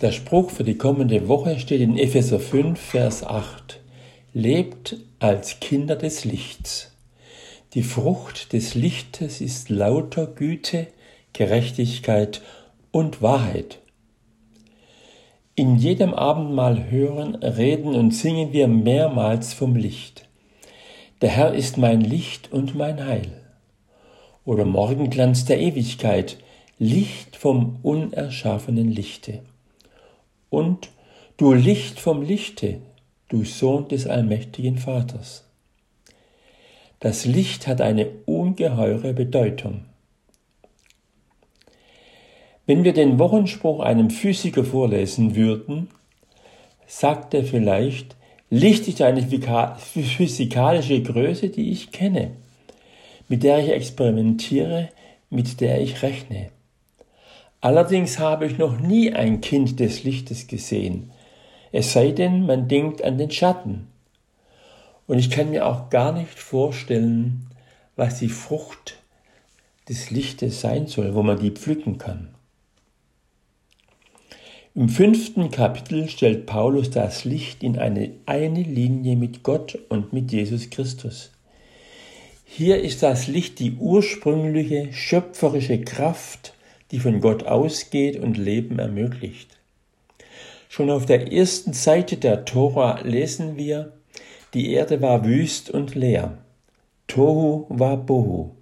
Der Spruch für die kommende Woche steht in Epheser 5, Vers 8. Lebt als Kinder des Lichts. Die Frucht des Lichtes ist lauter Güte, Gerechtigkeit und Wahrheit. In jedem Abendmahl hören, reden und singen wir mehrmals vom Licht. Der Herr ist mein Licht und mein Heil. Oder Morgenglanz der Ewigkeit, Licht vom unerschaffenen Lichte und du Licht vom Lichte, du Sohn des allmächtigen Vaters. Das Licht hat eine ungeheure Bedeutung. Wenn wir den Wochenspruch einem Physiker vorlesen würden, sagt er vielleicht, Licht ist eine physikalische Größe, die ich kenne, mit der ich experimentiere, mit der ich rechne. Allerdings habe ich noch nie ein Kind des Lichtes gesehen, es sei denn, man denkt an den Schatten. Und ich kann mir auch gar nicht vorstellen, was die Frucht des Lichtes sein soll, wo man die pflücken kann. Im fünften Kapitel stellt Paulus das Licht in eine eine Linie mit Gott und mit Jesus Christus. Hier ist das Licht die ursprüngliche schöpferische Kraft, die von Gott ausgeht und Leben ermöglicht. Schon auf der ersten Seite der Tora lesen wir, die Erde war wüst und leer. Tohu war Bohu.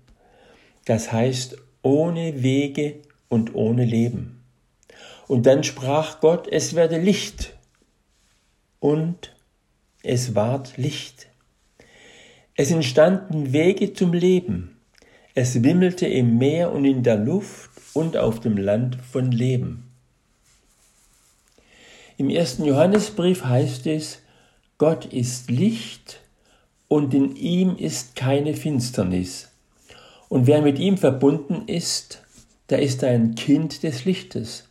Das heißt ohne Wege und ohne Leben. Und dann sprach Gott, es werde Licht. Und es ward Licht. Es entstanden Wege zum Leben. Es wimmelte im Meer und in der Luft und auf dem Land von Leben. Im ersten Johannesbrief heißt es, Gott ist Licht und in ihm ist keine Finsternis. Und wer mit ihm verbunden ist, der ist ein Kind des Lichtes.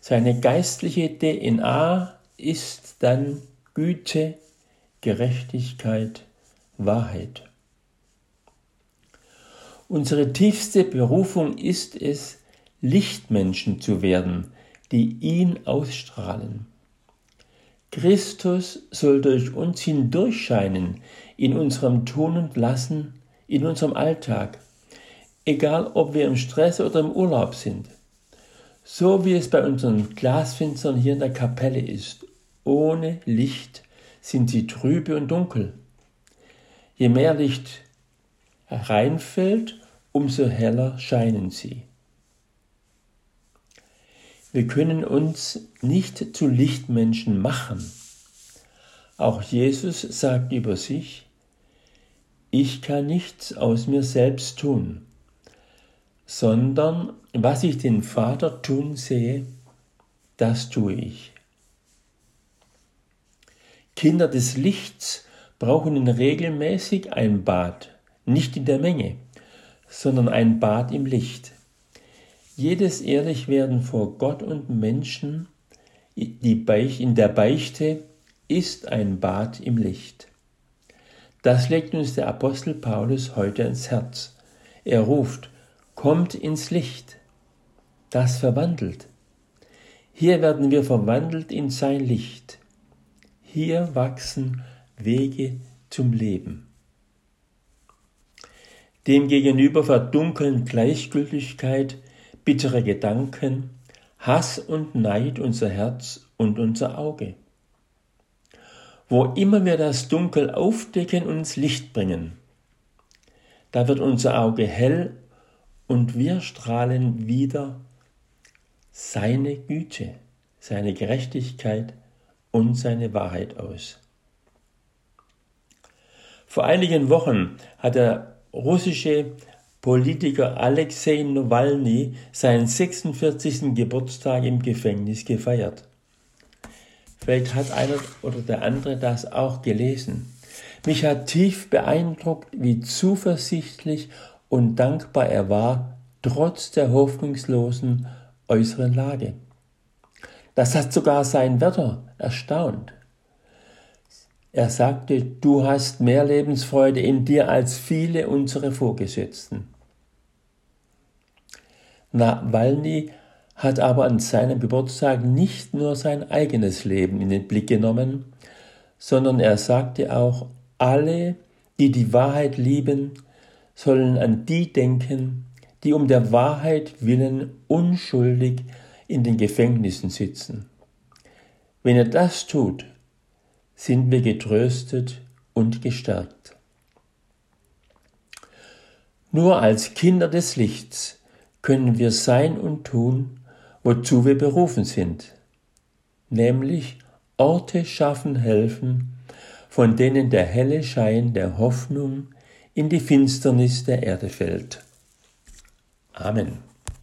Seine geistliche DNA ist dann Güte, Gerechtigkeit, Wahrheit. Unsere tiefste Berufung ist es, Lichtmenschen zu werden, die ihn ausstrahlen. Christus soll durch uns hindurchscheinen in unserem Tun und Lassen, in unserem Alltag, egal ob wir im Stress oder im Urlaub sind. So wie es bei unseren Glasfenstern hier in der Kapelle ist. Ohne Licht sind sie trübe und dunkel. Je mehr Licht hereinfällt, umso heller scheinen sie. Wir können uns nicht zu Lichtmenschen machen. Auch Jesus sagt über sich, ich kann nichts aus mir selbst tun, sondern was ich den Vater tun sehe, das tue ich. Kinder des Lichts brauchen regelmäßig ein Bad, nicht in der Menge, sondern ein Bad im Licht. Jedes Ehrlichwerden vor Gott und Menschen in der Beichte ist ein Bad im Licht. Das legt uns der Apostel Paulus heute ins Herz. Er ruft, kommt ins Licht. Das verwandelt. Hier werden wir verwandelt in sein Licht. Hier wachsen Wege zum Leben. Demgegenüber verdunkeln Gleichgültigkeit, bittere Gedanken, Hass und Neid unser Herz und unser Auge. Wo immer wir das Dunkel aufdecken und ins Licht bringen, da wird unser Auge hell und wir strahlen wieder seine Güte, seine Gerechtigkeit und seine Wahrheit aus. Vor einigen Wochen hat der russische Politiker Alexei Nawalny seinen 46. Geburtstag im Gefängnis gefeiert. Vielleicht hat einer oder der andere das auch gelesen. Mich hat tief beeindruckt, wie zuversichtlich und dankbar er war, trotz der hoffnungslosen äußeren Lage. Das hat sogar sein Wärter erstaunt. Er sagte, du hast mehr Lebensfreude in dir als viele unserer Vorgesetzten. Nawalny hat aber an seinem Geburtstag nicht nur sein eigenes Leben in den Blick genommen, sondern er sagte auch, alle, die die Wahrheit lieben, sollen an die denken, die um der Wahrheit willen unschuldig in den Gefängnissen sitzen. Wenn er das tut, sind wir getröstet und gestärkt. Nur als Kinder des Lichts können wir sein und tun, wozu wir berufen sind, nämlich Orte schaffen helfen, von denen der helle Schein der Hoffnung in die Finsternis der Erde fällt. Amen.